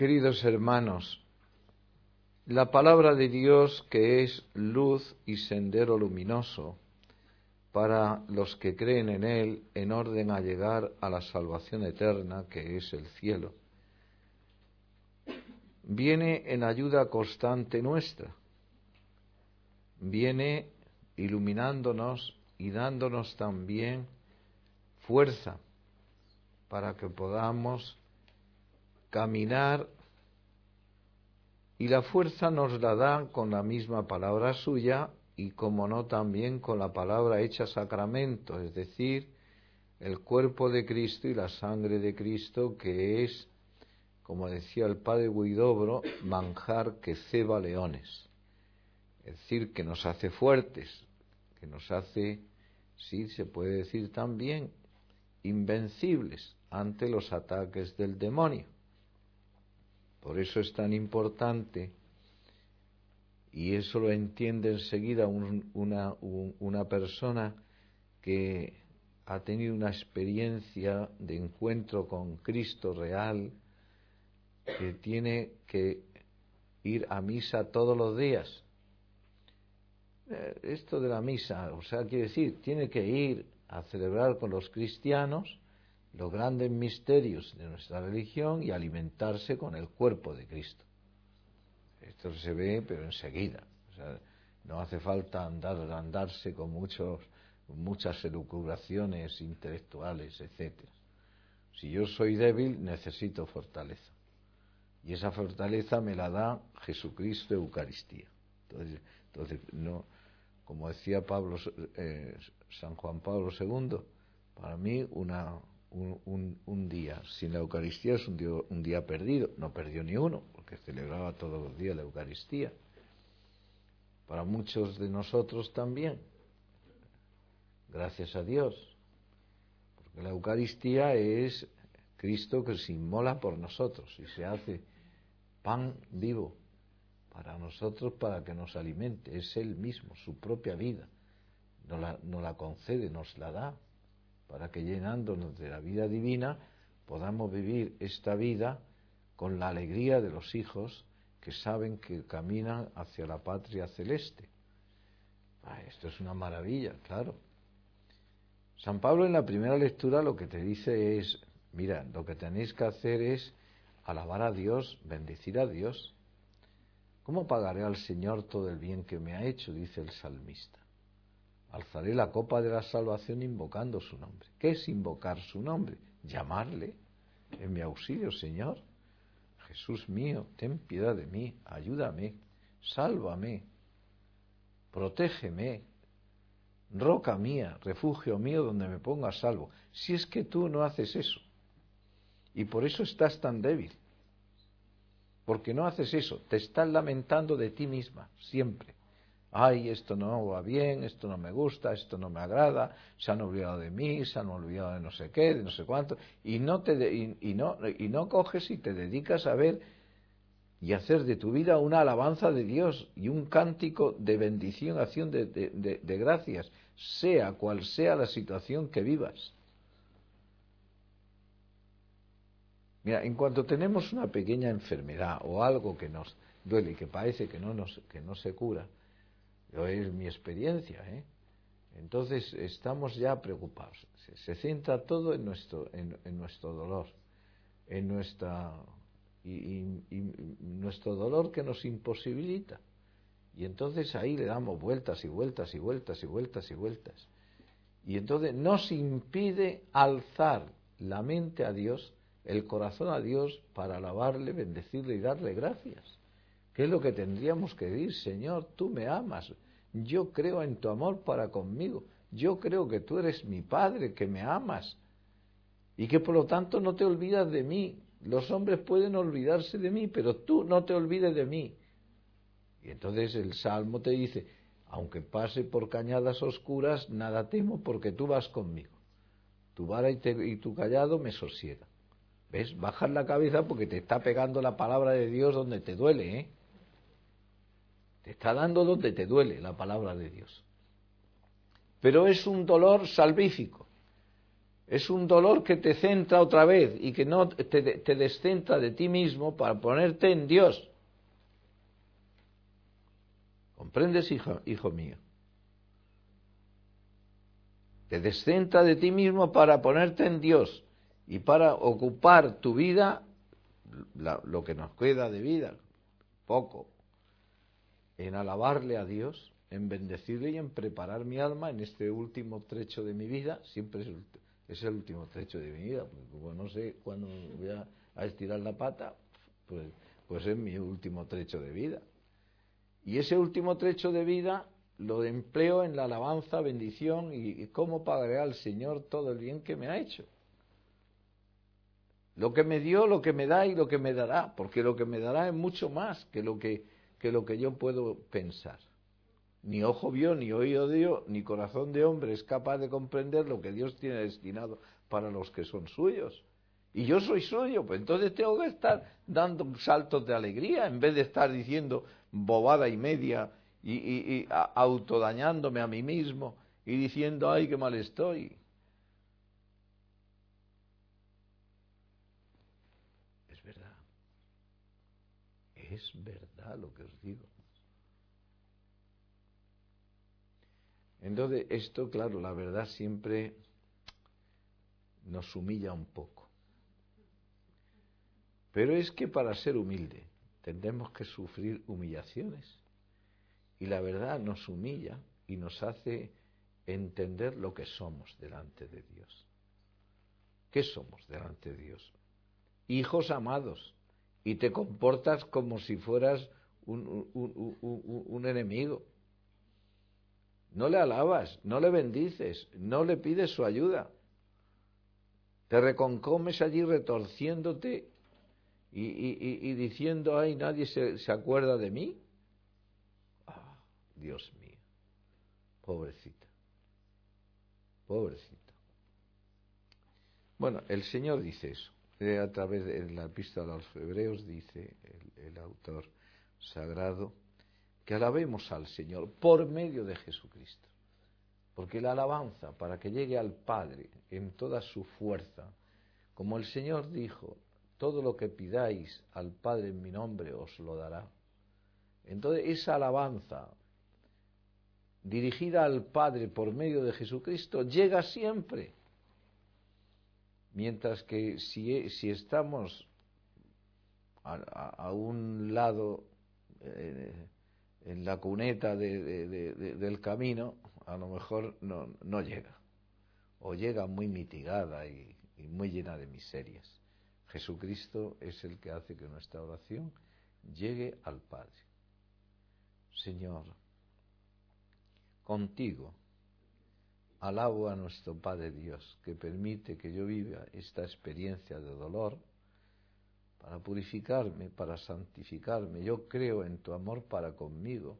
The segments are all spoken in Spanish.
Queridos hermanos, la palabra de Dios que es luz y sendero luminoso para los que creen en Él en orden a llegar a la salvación eterna que es el cielo, viene en ayuda constante nuestra, viene iluminándonos y dándonos también fuerza para que podamos caminar y la fuerza nos la da con la misma palabra suya y como no también con la palabra hecha sacramento, es decir, el cuerpo de Cristo y la sangre de Cristo que es, como decía el padre Guidobro, manjar que ceba leones. Es decir, que nos hace fuertes, que nos hace, sí, se puede decir también, invencibles ante los ataques del demonio. Por eso es tan importante, y eso lo entiende enseguida una, una persona que ha tenido una experiencia de encuentro con Cristo real, que tiene que ir a misa todos los días. Eh, esto de la misa, o sea, quiere decir, tiene que ir a celebrar con los cristianos los grandes misterios de nuestra religión y alimentarse con el cuerpo de Cristo. Esto se ve, pero enseguida. no hace falta andar, andarse con muchos, muchas elucubraciones intelectuales, etc. Si yo soy débil, necesito fortaleza. Y esa fortaleza me la da Jesucristo Eucaristía. Entonces, entonces no, como decía Pablo, eh, San Juan Pablo II, para mí una, un, día sin la Eucaristía es un día, un día perdido. No perdió ni uno, porque celebraba todos los días la Eucaristía. Para muchos de nosotros también. Gracias a Dios. Porque la Eucaristía es Cristo que se inmola por nosotros y se hace pan vivo para nosotros para que nos alimente. Es Él mismo, su propia vida. Nos la, nos la concede, nos la da para que llenándonos de la vida divina podamos vivir esta vida con la alegría de los hijos que saben que caminan hacia la patria celeste. Ah, esto es una maravilla, claro. San Pablo en la primera lectura lo que te dice es, mira, lo que tenéis que hacer es alabar a Dios, bendecir a Dios. ¿Cómo pagaré al Señor todo el bien que me ha hecho? dice el salmista. Alzaré la copa de la salvación invocando su nombre. ¿Qué es invocar su nombre? Llamarle en mi auxilio, Señor. Jesús mío, ten piedad de mí, ayúdame, sálvame, protégeme, roca mía, refugio mío donde me ponga salvo. Si es que tú no haces eso, y por eso estás tan débil, porque no haces eso, te estás lamentando de ti misma, siempre ay, esto no va bien, esto no me gusta, esto no me agrada, se han olvidado de mí, se han olvidado de no sé qué, de no sé cuánto, y no, te y, no, y no coges y te dedicas a ver y hacer de tu vida una alabanza de Dios y un cántico de bendición, acción de, de gracias, sea cual sea la situación que vivas. Mira, en cuanto tenemos una pequeña enfermedad o algo que nos duele y que parece que no, nos, que no se cura, es mi experiencia, ¿eh? Entonces estamos ya preocupados. Se, centra todo en nuestro, en, nuestro dolor, en nuestra y, nuestro dolor que nos imposibilita. Y entonces ahí le damos vueltas y vueltas y vueltas y vueltas y vueltas. Y entonces nos impide alzar la mente a Dios, el corazón a Dios, para alabarle, bendecirle y darle gracias. ¿Qué es lo que tendríamos que decir? Señor, tú me amas, yo creo en tu amor para conmigo, yo creo que tú eres mi Padre, que me amas y que por lo tanto no te olvidas de mí. Los hombres pueden olvidarse de mí, pero tú no te olvides de mí. Y entonces el Salmo te dice, aunque pase por cañadas oscuras, nada temo porque tú vas conmigo. Tu vara y, y tu callado me sosiega. ¿Ves? Bajas la cabeza porque te está pegando la palabra de Dios donde te duele, ¿eh? Te está dando donde te duele la palabra de Dios. Pero es un dolor salvífico. Es un dolor que te centra otra vez y que no te, descentra de ti mismo para ponerte en Dios. ¿Comprendes, hijo mío? Te descentra de ti mismo para ponerte en Dios y para ocupar tu vida, lo que nos queda de vida, poco, en alabarle a Dios, en bendecirle y en preparar mi alma en este último trecho de mi vida, siempre es el, último trecho de mi vida, porque como no sé cuándo voy a, estirar la pata, pues, pues es mi último trecho de vida. Y ese último trecho de vida lo empleo en la alabanza, bendición y, cómo pagaré al Señor todo el bien que me ha hecho. Lo que me dio, lo que me da y lo que me dará, porque lo que me dará es mucho más que lo que, que, lo que yo puedo pensar. Ni ojo vio, ni oído dio, ni corazón de hombre es capaz de comprender lo que Dios tiene destinado para los que son suyos. Y yo soy suyo, pues entonces tengo que estar dando saltos de alegría en vez de estar diciendo bobada y media y, y, autodañándome a mí mismo y diciendo, ay, qué mal estoy. Es verdad. Es verdad lo que os digo. Entonces, esto, claro, la verdad siempre nos humilla un poco. Pero es que para ser humilde tendremos que sufrir humillaciones. Y la verdad nos humilla y nos hace entender lo que somos delante de Dios. ¿Qué somos delante de Dios? Hijos amados. Y te comportas como si fueras un, un enemigo. No le alabas, no le bendices, no le pides su ayuda. Te reconcomes allí retorciéndote y, diciendo, ay, nadie se, se acuerda de mí. Ah, Dios mío, pobrecita, pobrecita. Bueno, el Señor dice eso. A través de la epístola a los hebreos dice el, el autor sagrado que alabemos al Señor por medio de Jesucristo. Porque la alabanza, para que llegue al Padre en toda su fuerza, como el Señor dijo, todo lo que pidáis al Padre en mi nombre os lo dará. Entonces esa alabanza dirigida al Padre por medio de Jesucristo llega siempre. Mientras que si, si estamos a, un lado eh, en la cuneta del camino, a lo mejor no, llega. O llega muy mitigada y muy llena de miserias. Jesucristo es el que hace que nuestra oración llegue al Padre. Señor, contigo alabo a nuestro Padre Dios que permite que yo viva esta experiencia de dolor para purificarme, para santificarme. Yo creo en tu amor para conmigo.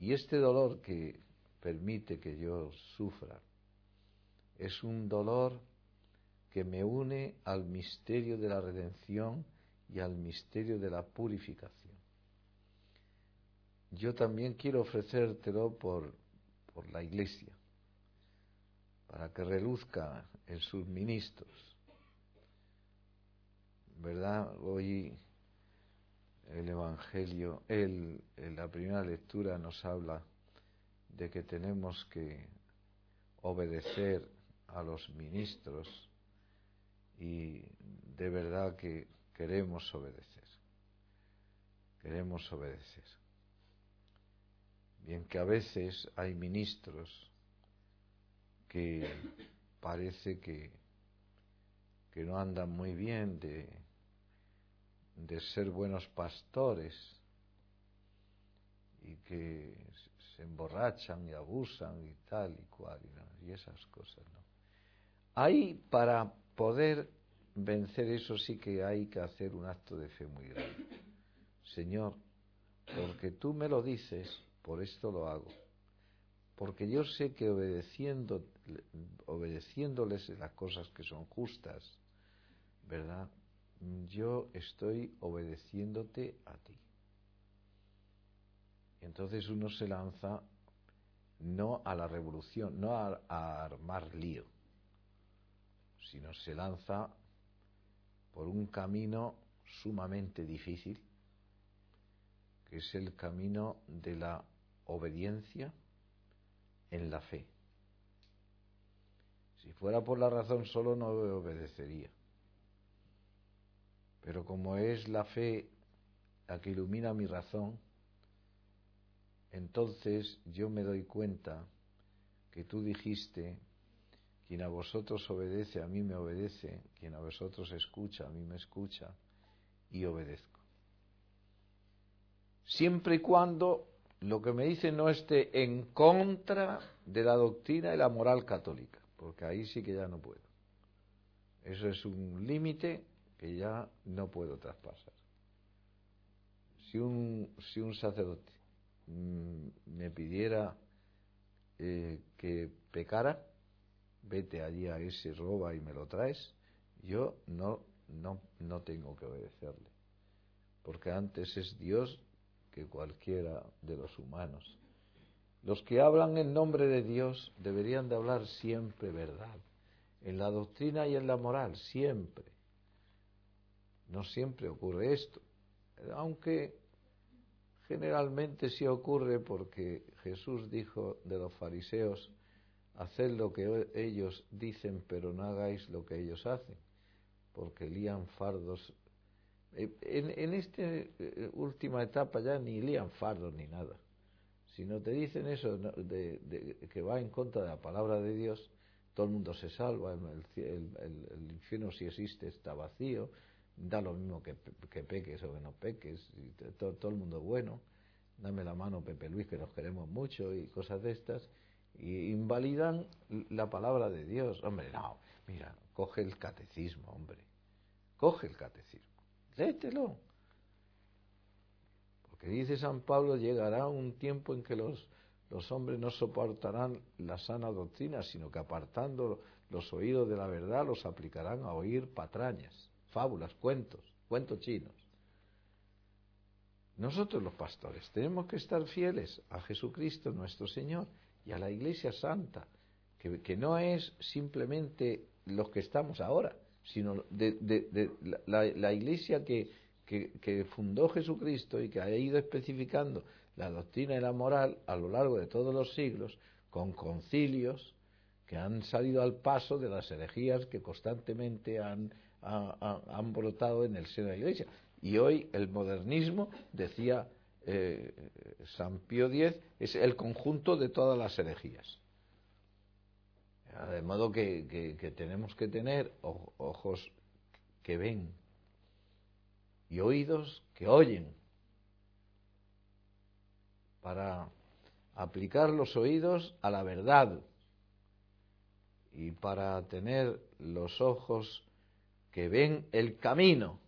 Y este dolor que permite que yo sufra es un dolor que me une al misterio de la redención y al misterio de la purificación. Yo también quiero ofrecértelo por, por la Iglesia, para que reluzca en sus ministros. ¿Verdad? Hoy el Evangelio, en la primera lectura nos habla de que tenemos que obedecer a los ministros y de verdad que queremos obedecer. Queremos obedecer. Bien que a veces hay ministros que parece que, que no andan muy bien de, de ser buenos pastores y que se emborrachan y abusan y tal y cual y, esas cosas. ¿no? Hay para poder vencer eso sí que hay que hacer un acto de fe muy grande. Señor, porque tú me lo dices, por esto lo hago. Porque yo sé que obedeciendo, obedeciéndoles las cosas que son justas, ¿verdad? Yo estoy obedeciéndote a ti. Entonces uno se lanza no a la revolución, no a, a armar lío, sino se lanza por un camino sumamente difícil, que es el camino de la obediencia en la fe. Si fuera por la razón solo no obedecería. Pero como es la fe la que ilumina mi razón, entonces yo me doy cuenta que tú dijiste, quien a vosotros obedece, a mí me obedece, quien a vosotros escucha, a mí me escucha, y obedezco. Siempre y cuando lo que me dice no esté en contra de la doctrina y la moral católica, porque ahí sí que ya no puedo. Eso es un límite que ya no puedo traspasar. Si un, si un sacerdote mm, me pidiera eh, que pecara, vete allí a ese roba y me lo traes, yo no, no, no tengo que obedecerle, porque antes es Dios que cualquiera de los humanos. Los que hablan en nombre de Dios deberían de hablar siempre verdad, en la doctrina y en la moral, siempre. No siempre ocurre esto, aunque generalmente sí ocurre porque Jesús dijo de los fariseos, haced lo que ellos dicen, pero no hagáis lo que ellos hacen, porque lían fardos. Eh, en, esta eh, última etapa ya ni lían fardos ni nada. Si no te dicen eso de, que va en contra de la palabra de Dios, todo el mundo se salva, el, el infierno si existe está vacío, da lo mismo que, que peques o que no peques, todo, todo, el mundo bueno, dame la mano Pepe Luis que nos queremos mucho y cosas de estas, y invalidan la palabra de Dios. Hombre, no, mira, coge el catecismo, hombre, coge el catecismo, léetelo. Porque dice San Pablo, llegará un tiempo en que los, los hombres no soportarán la sana doctrina, sino que apartando los oídos de la verdad los aplicarán a oír patrañas fábulas, cuentos, cuentos chinos. Nosotros los pastores tenemos que estar fieles a Jesucristo nuestro Señor y a la Iglesia Santa, que, no es simplemente los que estamos ahora, sino de, la, Iglesia que, fundó Jesucristo y que ha ido especificando la doctrina y la moral a lo largo de todos los siglos, con concilios que han salido al paso de las herejías que constantemente han han brotado en el seno de la Iglesia. Y hoy el modernismo, decía eh, San Pío X, es el conjunto de todas las herejías. De modo que, que tenemos que tener ojos que ven y oídos que oyen. Para aplicar los oídos a la verdad y para tener los ojos que ven el camino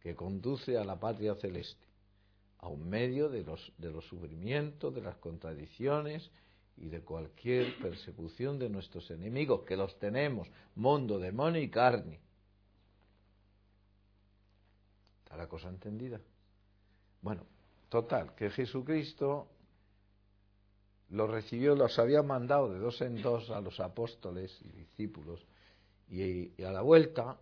que conduce a la patria celeste, a un medio de los, de los sufrimientos, de las contradicciones y de cualquier persecución de nuestros enemigos, que los tenemos, mundo, demonio y carne. ¿Está la cosa entendida? Bueno, total, que Jesucristo los recibió, los había mandado de dos en dos a los apóstoles y discípulos y, a la vuelta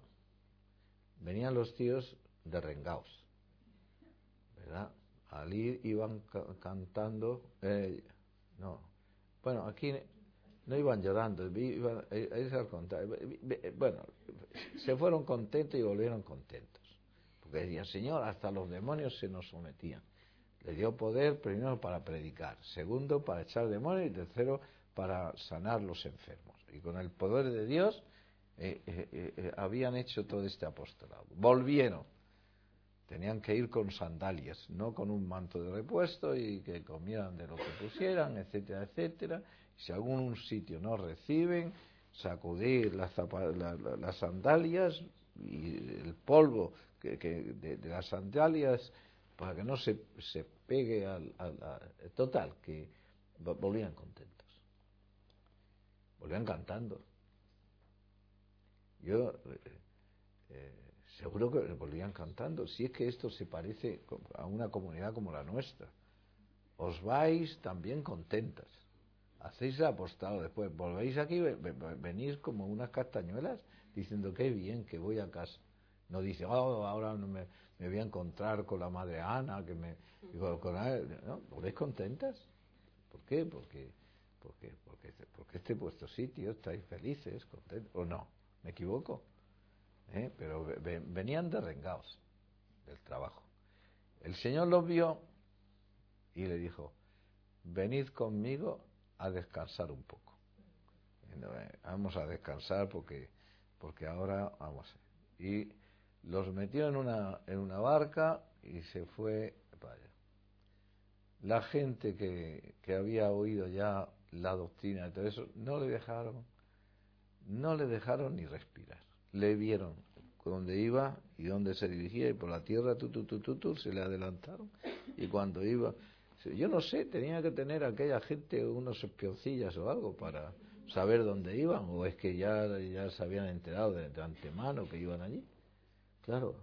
venían los tíos de Rengaos, ¿verdad? Al ir iban cantando, eh, no, bueno, aquí no iban llorando, al bueno, se fueron contentos y volvieron contentos, porque decían, Señor, hasta los demonios se nos sometían. Le dio poder primero para predicar, segundo para echar demonios y tercero para sanar los enfermos. Y con el poder de Dios eh, eh, eh, habían hecho todo este apostolado. Volvieron. Tenían que ir con sandalias, no con un manto de repuesto y que comieran de lo que pusieran, etcétera, etcétera. Si algún sitio no reciben, sacudir las, las sandalias y el polvo que, de, las sandalias para que no se, se pegue al, total, que volvían contentos, volvían cantando. Yo eh, eh, seguro que volvían cantando, si es que esto se parece a una comunidad como la nuestra. Os vais también contentas. hacéis el apostado después, volvéis aquí, venís como unas castañuelas diciendo qué bien que voy a casa. No dice, oh, ahora no me, me voy a encontrar con la madre Ana, que me... Digo, con, ¿no? ¿Volvéis contentas? ¿Por qué? Porque, porque, porque, porque este vuestro sitio, estáis felices, contentos, o no, me equivoco. ¿Eh? Pero venían derrengados del trabajo. El Señor los vio y le dijo, venid conmigo a descansar un poco. Eh, vamos a descansar porque, porque ahora vamos. Y los metió en una, en una barca y se fue para allá. La gente que, que había oído ya la doctrina y todo eso, no le dejaron, no le dejaron ni respirar. Le vieron dónde iba y dónde se dirigía y por la tierra tu, tu, tu, tu, se le adelantaron. Y cuando iba yo no sé tenía que tener aquella gente unos espioncillas o algo para saber dónde iban o es que ya ya se habían enterado de, antemano que iban allí. Claro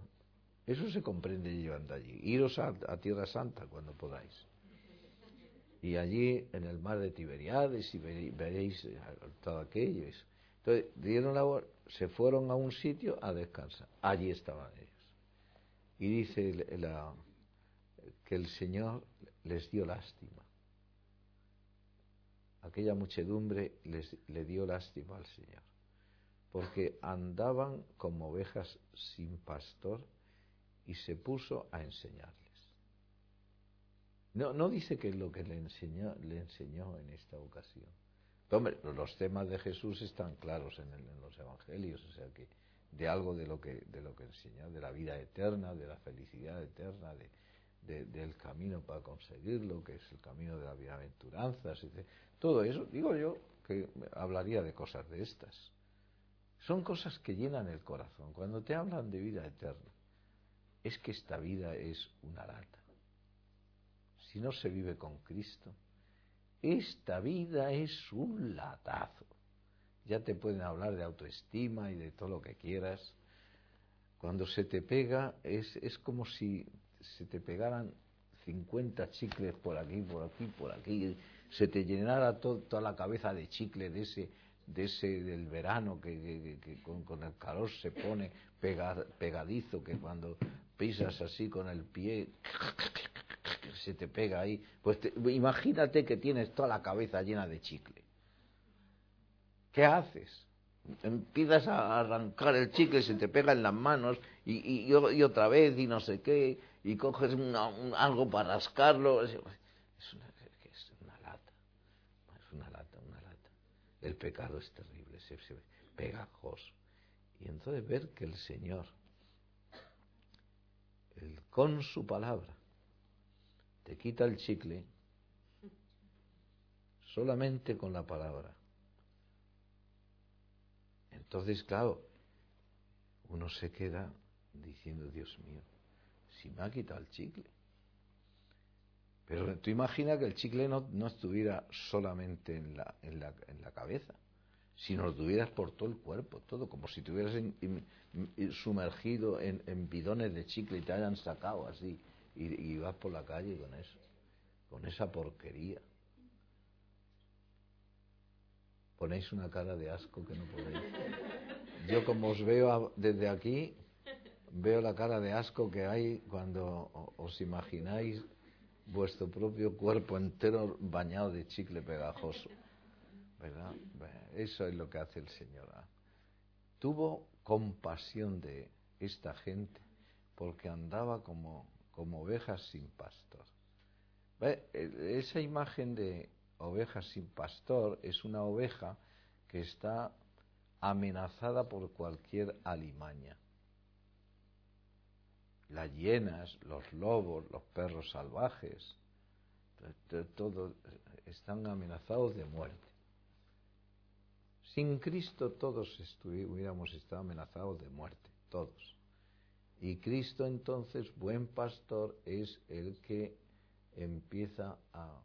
eso se comprende llevando allí. Iros a, Tierra Santa cuando podáis. Y allí en el mar de Tiberiades y veréis eh, todo aquello entonces dieron la se fueron a un sitio a descansar. Allí estaban ellos. Y dice que el Señor les dio lástima. Aquella muchedumbre les, le dio lástima al Señor, porque andaban como ovejas sin pastor y se puso a enseñarles. No, no dice que es lo que le enseñó, le enseñó en esta ocasión Los temas de Jesús están claros en, los evangelios, o sea que de algo de lo que de enseña, de la vida eterna, de la felicidad eterna, de, del camino para conseguirlo, que es el camino de la bienaventuranza, todo eso, digo yo que hablaría de cosas de estas. Son cosas que llenan el corazón. Cuando te hablan de vida eterna, es que esta vida es una lata. Si no se vive con Cristo, esta vida es un latazo. Ya te pueden hablar de autoestima y de todo lo que quieras. Cuando se te pega es, es como si se te pegaran 50 chicles por aquí, por aquí, por aquí. Se te llenara toda la cabeza de chicle de ese, de ese del verano que, con, el calor se pone pegadizo, que cuando pisas así con el pie se te pega ahí. Pues imagínate que tienes toda la cabeza llena de chicle. ¿Qué haces? Empiezas a arrancar el chicle, se te pega en las manos y, y, otra vez y no sé qué, y coges algo para rascarlo. Es una, lata, es una lata, una lata. El pecado es terrible, se, se pegajoso. Y entonces ver que el Señor, el, con su palabra, te quita el chicle solamente con la palabra. Entonces, claro, uno se queda diciendo, Dios mío, si me ha quitado el chicle. Pero tú imaginas que el chicle no, no estuviera solamente en la, en, la, en la cabeza, sino lo tuvieras por todo el cuerpo, todo, como si te sumergido en, en bidones de chicle y te hayan sacado así y, vas por la calle con eso, con esa porquería. Ponéis una cara de asco que no podéis. Yo como os veo desde aquí, veo la cara de asco que hay cuando os imagináis vuestro propio cuerpo entero bañado de chicle pegajoso. ¿Verdad? Eso es lo que hace el Señor. Tuvo compasión de esta gente porque andaba como como ovejas sin pastor. E, esa imagen de ovejas sin pastor es una oveja que está amenazada por cualquier alimaña. Las hienas, los lobos, los perros salvajes, todos están amenazados de muerte. Sin Cristo todos hubiéramos estado amenazados de muerte, todos. Y Cristo entonces, buen pastor, es el que empieza a,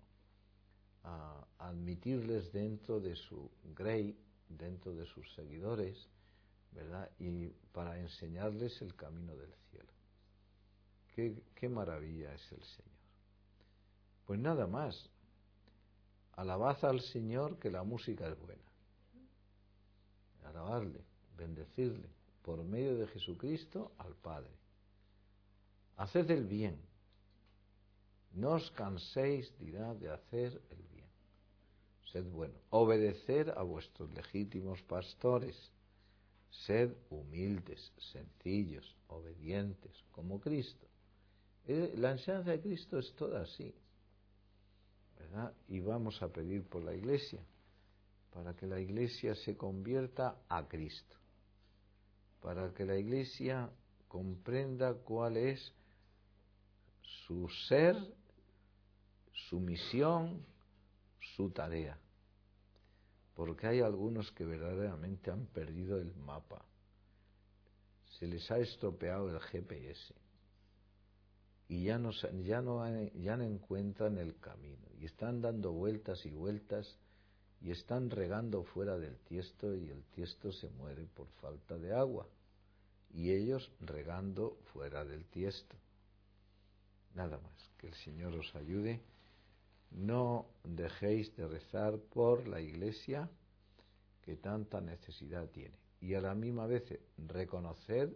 admitirles dentro de su grey, dentro de sus seguidores, ¿verdad? Y para enseñarles el camino del cielo. Qué, qué maravilla es el Señor. Pues nada más. Alabad al Señor que la música es buena. Alabarle, bendecirle, por medio de Jesucristo al Padre. Haced el bien. No os canséis, dirá, de hacer el bien. Sed bueno. Obedecer a vuestros legítimos pastores. Sed humildes, sencillos, obedientes, como Cristo. Eh, la enseñanza de Cristo es toda así. ¿verdad? Y vamos a pedir por la iglesia, para que la iglesia se convierta a Cristo, para que la iglesia comprenda cuál es su ser, su misión, su tarea. Porque hay algunos que verdaderamente han perdido el mapa. Se les ha estropeado el GPS y ya no, ya no, ya no encuentran el camino y están dando vueltas y vueltas y están regando fuera del tiesto y el tiesto se muere por falta de agua y ellos regando fuera del tiesto. Nada más, que el Señor os ayude. No dejéis de rezar por la iglesia que tanta necesidad tiene. Y a la misma vez reconocer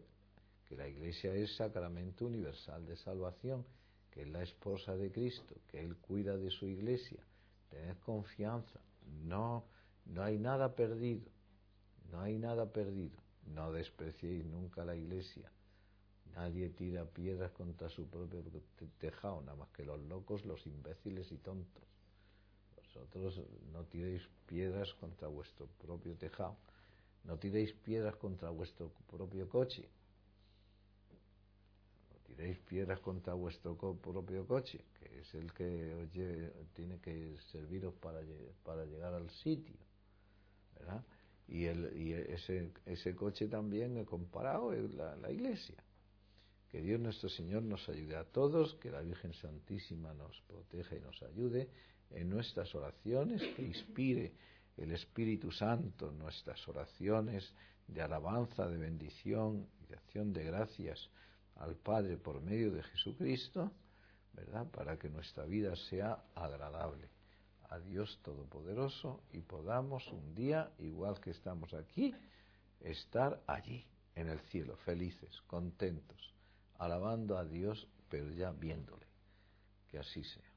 que la Iglesia es sacramento universal de salvación, que es la esposa de Cristo, que Él cuida de su Iglesia. Tened confianza, no, no hay nada perdido, no hay nada perdido. No despreciéis nunca la Iglesia. Nadie tira piedras contra su propio tejado, nada más que los locos, los imbéciles y tontos. Vosotros no tiréis piedras contra vuestro propio tejado, no tiréis piedras contra vuestro propio coche, tiréis piedras contra vuestro propio coche, que es el que os tiene que serviros para, para llegar al sitio, ¿verdad? Y, el, y ese, ese coche también he comparado es la, la iglesia. Que Dios nuestro Señor nos ayude a todos, que la Virgen Santísima nos proteja y nos ayude en nuestras oraciones, que inspire el Espíritu Santo nuestras oraciones de alabanza, de bendición y de acción de gracias al Padre por medio de Jesucristo, ¿verdad? Para que nuestra vida sea agradable a Dios Todopoderoso y podamos un día, igual que estamos aquí, estar allí, en el cielo, felices, contentos, alabando a Dios, pero ya viéndole. Que así sea.